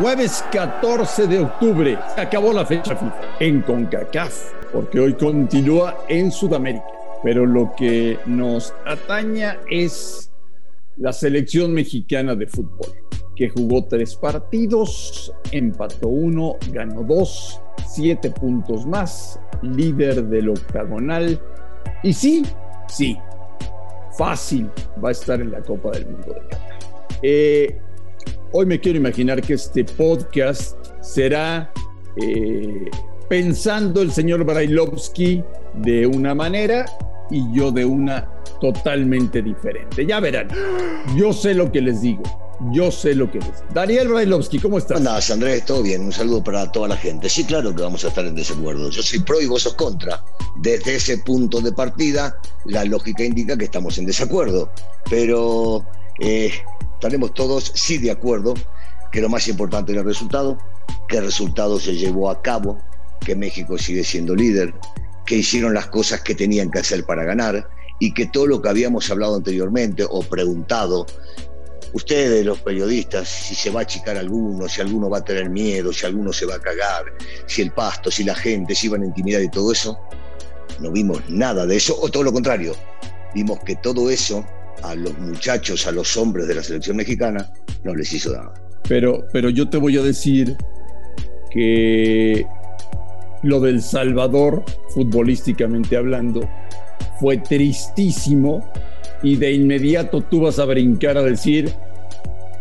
Jueves 14 de octubre, acabó la fecha FIFA en CONCACAF porque hoy continúa en Sudamérica. Pero lo que nos ataña es la selección mexicana de fútbol, que jugó tres partidos, empató uno, ganó dos, siete puntos más, líder del octagonal. Y sí, sí, fácil va a estar en la Copa del Mundo de Qatar. Eh, hoy me quiero imaginar que este podcast será eh, pensando el señor Brailovsky de una manera y yo de una totalmente diferente. Ya verán, yo sé lo que les digo. Yo sé lo que les digo. Daniel Brailovsky, ¿cómo estás? Andás, Andrés, todo bien. Un saludo para toda la gente. Sí, claro que vamos a estar en desacuerdo. Yo soy pro y vos sos contra. Desde ese punto de partida, la lógica indica que estamos en desacuerdo. Pero eh, estaremos todos sí de acuerdo que lo más importante era el resultado, que el resultado se llevó a cabo que México sigue siendo líder, que hicieron las cosas que tenían que hacer para ganar y que todo lo que habíamos hablado anteriormente o preguntado, ustedes los periodistas, si se va a achicar alguno, si alguno va a tener miedo, si alguno se va a cagar, si el pasto, si la gente se iban a intimidar y todo eso, no vimos nada de eso, o todo lo contrario, vimos que todo eso a los muchachos, a los hombres de la selección mexicana, no les hizo nada. Pero, pero yo te voy a decir que lo del Salvador, futbolísticamente hablando, fue tristísimo y de inmediato tú vas a brincar a decir,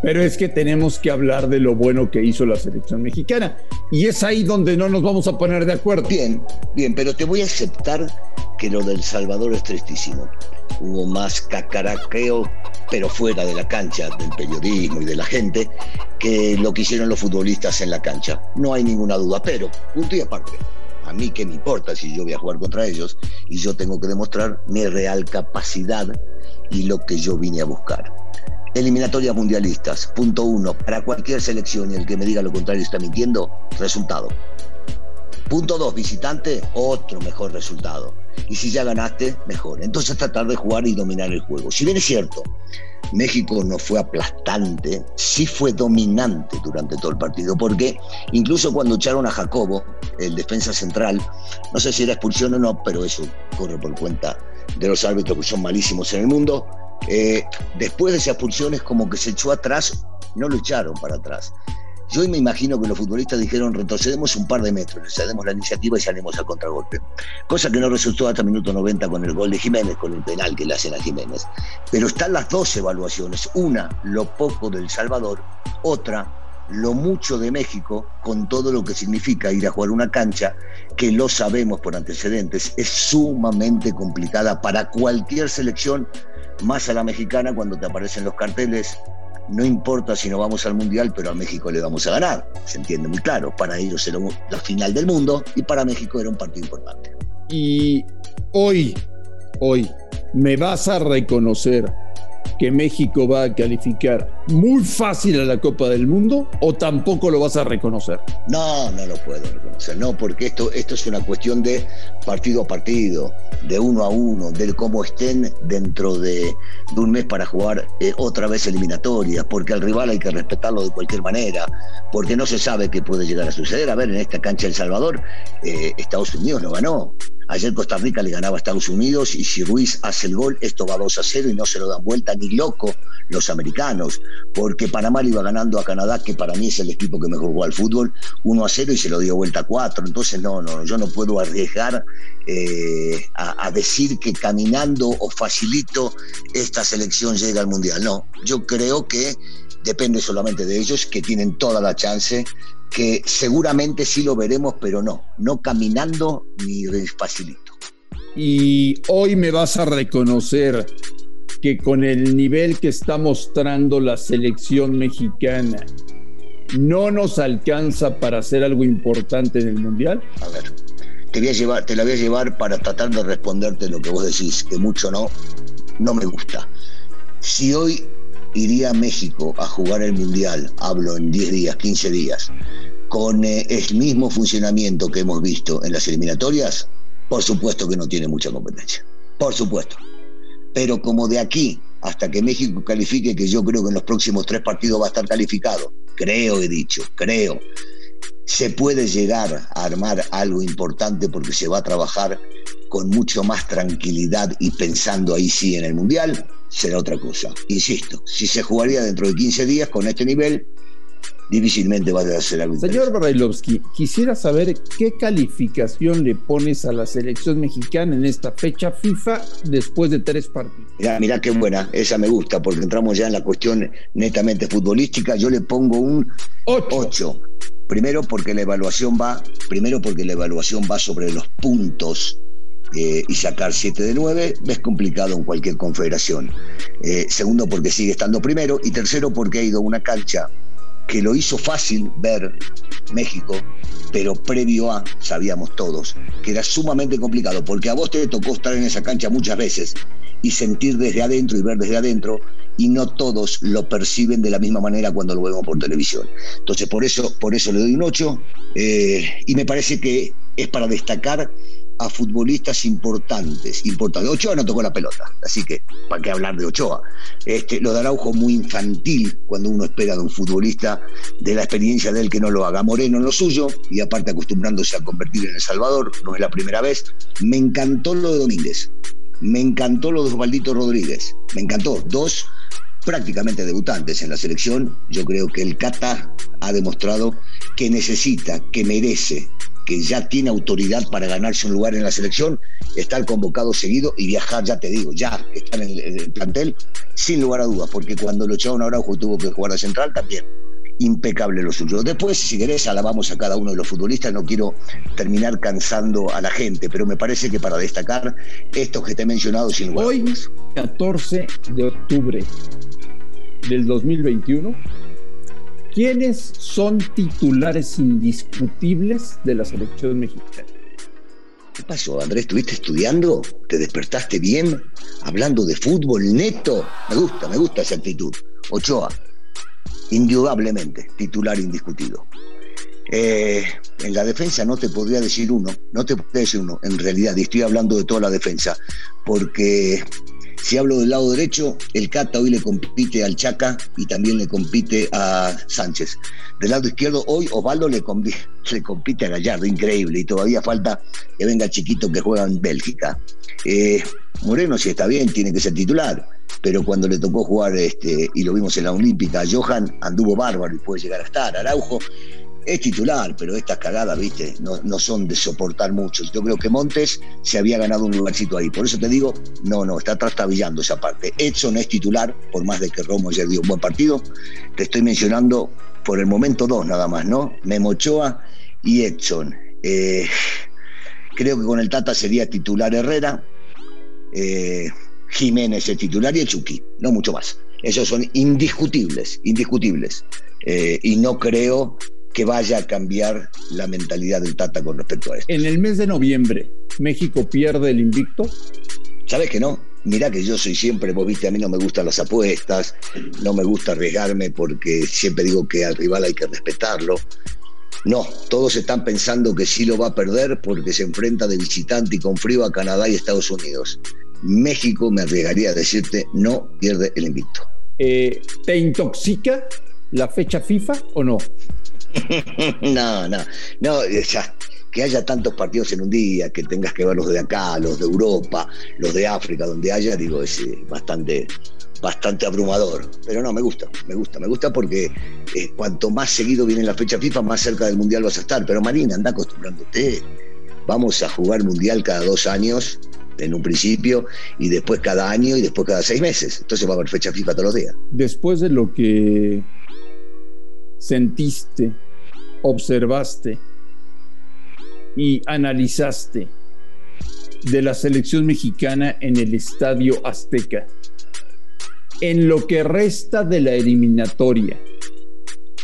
pero es que tenemos que hablar de lo bueno que hizo la selección mexicana. Y es ahí donde no nos vamos a poner de acuerdo. Bien, bien, pero te voy a aceptar que lo del Salvador es tristísimo. Hubo más cacaraqueo, pero fuera de la cancha, del periodismo y de la gente, que lo que hicieron los futbolistas en la cancha. No hay ninguna duda, pero, punto y aparte, a mí qué me importa si yo voy a jugar contra ellos y yo tengo que demostrar mi real capacidad y lo que yo vine a buscar. Eliminatorias mundialistas, punto uno, para cualquier selección y el que me diga lo contrario está mintiendo, resultado. Punto dos, visitante, otro mejor resultado. Y si ya ganaste, mejor. Entonces tratar de jugar y dominar el juego. Si bien es cierto, México no fue aplastante, sí fue dominante durante todo el partido, porque incluso cuando echaron a Jacobo, el defensa central, no sé si era expulsión o no, pero eso corre por cuenta de los árbitros que son malísimos en el mundo. Eh, después de esa expulsión es como que se echó atrás, no lo echaron para atrás. Yo me imagino que los futbolistas dijeron retrocedemos un par de metros, cedemos la iniciativa y salimos al contragolpe. Cosa que no resultó hasta minuto 90 con el gol de Jiménez, con el penal que le hacen a Jiménez. Pero están las dos evaluaciones. Una, lo poco del Salvador. Otra, lo mucho de México con todo lo que significa ir a jugar una cancha que lo sabemos por antecedentes, es sumamente complicada para cualquier selección, más a la mexicana cuando te aparecen los carteles no importa si no vamos al Mundial, pero a México le vamos a ganar. Se entiende muy claro. Para ellos era la final del mundo y para México era un partido importante. Y hoy, hoy, me vas a reconocer que México va a calificar muy fácil a la Copa del Mundo o tampoco lo vas a reconocer? No, no lo puedo reconocer, no, porque esto, esto es una cuestión de partido a partido, de uno a uno, de cómo estén dentro de, un mes para jugar eh, otra vez eliminatorias, porque al rival hay que respetarlo de cualquier manera, porque no se sabe qué puede llegar a suceder. A ver, en esta cancha El Salvador, eh, Estados Unidos no ganó, Ayer Costa Rica le ganaba a Estados Unidos y si Ruiz hace el gol, esto va 2 a 0 y no se lo dan vuelta ni loco los americanos, porque Panamá iba ganando a Canadá, que para mí es el equipo que mejor jugó al fútbol, 1 a 0 y se lo dio vuelta a 4. Entonces, no, no, yo no puedo arriesgar eh, a, a decir que caminando o facilito esta selección llega al Mundial. No, yo creo que depende solamente de ellos, que tienen toda la chance que seguramente sí lo veremos, pero no, no caminando ni facilito. Y hoy me vas a reconocer que con el nivel que está mostrando la selección mexicana, no nos alcanza para hacer algo importante en el Mundial? A ver, te, voy a llevar, te la voy a llevar para tratar de responderte lo que vos decís, que mucho no, no me gusta. Si hoy iría a México a jugar el Mundial, hablo en 10 días, 15 días, con eh, el mismo funcionamiento que hemos visto en las eliminatorias, por supuesto que no tiene mucha competencia. Por supuesto. Pero como de aquí hasta que México califique, que yo creo que en los próximos tres partidos va a estar calificado, creo, he dicho, creo, se puede llegar a armar algo importante porque se va a trabajar con mucho más tranquilidad y pensando ahí sí en el Mundial, será otra cosa. Insisto, si se jugaría dentro de 15 días con este nivel, difícilmente va a ser algo Señor Barailovsky, quisiera saber qué calificación le pones a la selección mexicana en esta fecha FIFA después de tres partidos. Mirá, mirá qué buena, esa me gusta, porque entramos ya en la cuestión netamente futbolística. Yo le pongo un 8. Primero porque la evaluación va, primero porque la evaluación va sobre los puntos eh, y sacar 7 de 9 es complicado en cualquier confederación. Eh, segundo, porque sigue estando primero. Y tercero, porque ha ido a una cancha que lo hizo fácil ver México, pero previo a, sabíamos todos, que era sumamente complicado, porque a vos te tocó estar en esa cancha muchas veces y sentir desde adentro y ver desde adentro, y no todos lo perciben de la misma manera cuando lo vemos por televisión. Entonces, por eso, por eso le doy un 8, eh, y me parece que es para destacar a futbolistas importantes, importantes. Ochoa no tocó la pelota, así que, ¿para qué hablar de Ochoa? Este, lo de Araujo muy infantil cuando uno espera de un futbolista de la experiencia de él que no lo haga. Moreno en lo suyo, y aparte acostumbrándose a convertir en El Salvador, no es la primera vez. Me encantó lo de Domínguez, me encantó lo de Osvaldito Rodríguez, me encantó. Dos prácticamente debutantes en la selección. Yo creo que el Cata ha demostrado que necesita, que merece que ya tiene autoridad para ganarse un lugar en la selección, estar convocado seguido y viajar, ya te digo, ya estar en el, plantel, sin lugar a dudas, porque cuando lo echaron a Araujo tuvo que jugar de central también. Impecable lo suyo. Después, si querés, alabamos a cada uno de los futbolistas. No quiero terminar cansando a la gente, pero me parece que para destacar estos que te he mencionado, sin lugar Hoy, 14 de octubre del 2021, ¿Quiénes son titulares indiscutibles de la selección mexicana? ¿Qué pasó, Andrés? ¿Estuviste estudiando? ¿Te despertaste bien? Hablando de fútbol neto. Me gusta, me gusta esa actitud. Ochoa, indudablemente, titular indiscutido. Eh, en la defensa no te podría decir uno, no te podría decir uno, en realidad, y estoy hablando de toda la defensa, porque si hablo del lado derecho, el Cata hoy le compite al Chaca y también le compite a Sánchez. Del lado izquierdo, hoy Osvaldo le, compite a Gallardo, increíble, y todavía falta que venga Chiquito que juega en Bélgica. Eh, Moreno, si está bien, tiene que ser titular, pero cuando le tocó jugar, este, y lo vimos en la Olímpica, Johan anduvo bárbaro y puede llegar a estar. Araujo es titular, pero estas cagadas, viste, no, son de soportar mucho. Yo creo que Montes se había ganado un lugarcito ahí. Por eso te digo, no, no, está trastabillando esa parte. Edson es titular, por más de que Romo ya dio un buen partido. Te estoy mencionando por el momento dos nada más, ¿no? Memochoa y Edson. Eh, creo que con el Tata sería titular Herrera, eh, Jiménez es titular y el no mucho más. Esos son indiscutibles, indiscutibles. Eh, y no creo que vaya a cambiar la mentalidad del Tata con respecto a esto. En el mes de noviembre, ¿México pierde el invicto? ¿Sabes que no? Mirá que yo soy siempre, vos viste, a mí no me gustan las apuestas, no me gusta arriesgarme porque siempre digo que al rival hay que respetarlo. No, todos están pensando que sí lo va a perder porque se enfrenta de visitante y con frío a Canadá y Estados Unidos. México, me arriesgaría a decirte, no pierde el invicto. Eh, ¿Te intoxica la fecha FIFA o no? no, no, no, ya, que haya tantos partidos en un día, que tengas que ver los de acá, los de Europa, los de África, donde haya, digo, es eh, bastante, bastante abrumador. Pero no, me gusta, me gusta, me gusta porque eh, cuanto más seguido viene la fecha FIFA, más cerca del Mundial vas a estar. Pero Marina, anda acostumbrándote. Vamos a jugar Mundial cada dos años, en un principio, y después cada año y después cada seis meses. Entonces va a haber fecha FIFA todos los días. Después de lo que sentiste, observaste y analizaste de la selección mexicana en el Estadio Azteca. En lo que resta de la eliminatoria,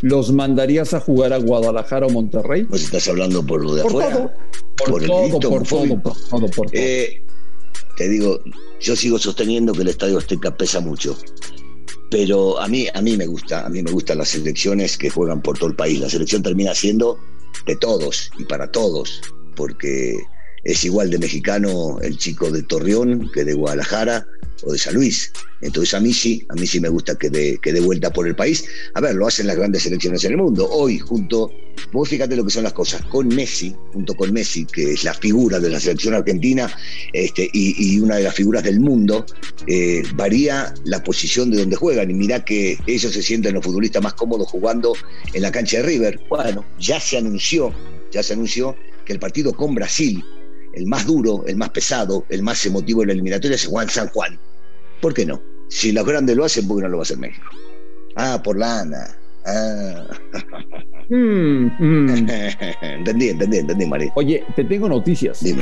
¿los mandarías a jugar a Guadalajara o Monterrey? Pues estás hablando por lo de Por afuera. todo. Por, el todo, por todo, por todo, por todo. Eh, te digo, yo sigo sosteniendo que el Estadio Azteca pesa mucho. Pero a mí, a mí me gusta, a mí me gustan las selecciones que juegan por todo el país. La selección termina siendo de todos y para todos, porque es igual de mexicano el chico de Torreón que de Guadalajara o de San Luis. Entonces a mí sí, a mí sí me gusta que dé que dé vuelta por el país. A ver, lo hacen las grandes selecciones en el mundo. Hoy, junto, vos fíjate lo que son las cosas, con Messi, junto con Messi, que es la figura de la selección argentina este, y, y una de las figuras del mundo, eh, varía la posición de donde juegan. Y mirá que ellos se sienten los futbolistas más cómodos jugando en la cancha de River. Bueno, ya se anunció, ya se anunció que el partido con Brasil, el más duro, el más pesado, el más emotivo de la eliminatoria, juega en San Juan. ¿Por qué no? Si los grandes lo hacen, ¿por qué no lo va a hacer México? Ah, por lana. Ah. Mm, mm. entendí, entendí, entendí, María. Oye, te tengo noticias. Dime.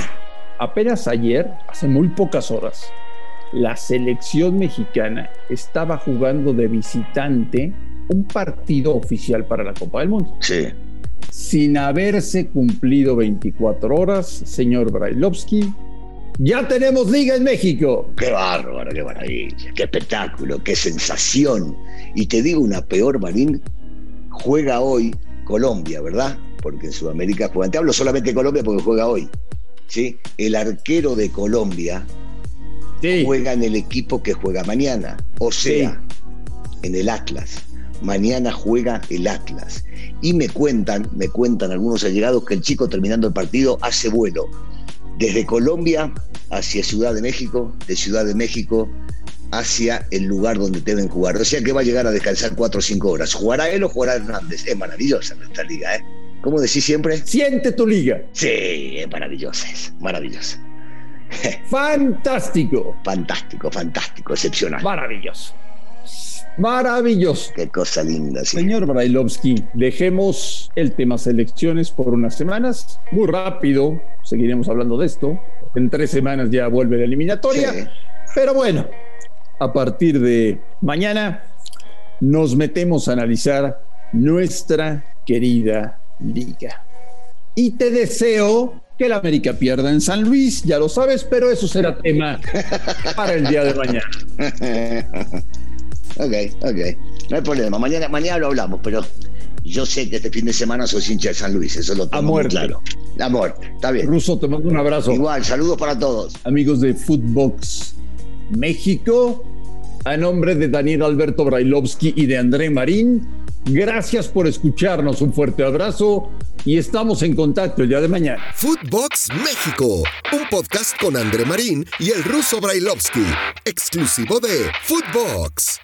Apenas ayer, hace muy pocas horas, la selección mexicana estaba jugando de visitante un partido oficial para la Copa del Mundo. Sí. Sin haberse cumplido 24 horas, señor Brailovsky, ya tenemos liga en México. Qué bárbaro, qué maravilla, qué espectáculo, qué sensación. Y te digo una peor, Marín, juega hoy Colombia, ¿verdad? Porque en Sudamérica juegan. Te hablo solamente de Colombia porque juega hoy. ¿sí? El arquero de Colombia Sí. juega en el equipo que juega mañana. O sea, en el Atlas. Mañana juega el Atlas. Y me cuentan, me cuentan algunos allegados que el chico terminando el partido hace vuelo desde Colombia hacia Ciudad de México, de Ciudad de México hacia el lugar donde deben jugar. O sea que va a llegar a descansar cuatro o cinco horas. ¿Jugará él o jugará Hernández? Es maravillosa esta liga, ¿eh? ¿Cómo decís siempre? Siente tu liga. Sí, es maravillosa, es maravillosa. Fantástico. Fantástico, fantástico, excepcional. Maravilloso. Maravilloso. Qué cosa linda, sí. Señor Brailovsky, dejemos el tema selecciones por unas semanas. Muy rápido, seguiremos hablando de esto. En tres semanas ya vuelve la eliminatoria. Sí. Pero bueno, a partir de mañana nos metemos a analizar nuestra querida liga. Y te deseo que el América pierda en San Luis, ya lo sabes, pero eso será tema para el día de mañana. ok, ok. No hay problema. Mañana, mañana lo hablamos, pero yo sé que este fin de semana sos hincha de San Luis. Eso lo tengo muy muerte. claro. A muerte. Está bien. Ruso, te mando un abrazo. Igual, saludos para todos. amigos de Footbox México, a nombre de Daniel Alberto Brailovsky y de André Marín, gracias por escucharnos, un fuerte abrazo y estamos en contacto el día de mañana. Footbox México, un podcast con André Marín y el ruso Brailovsky, exclusivo de Footbox.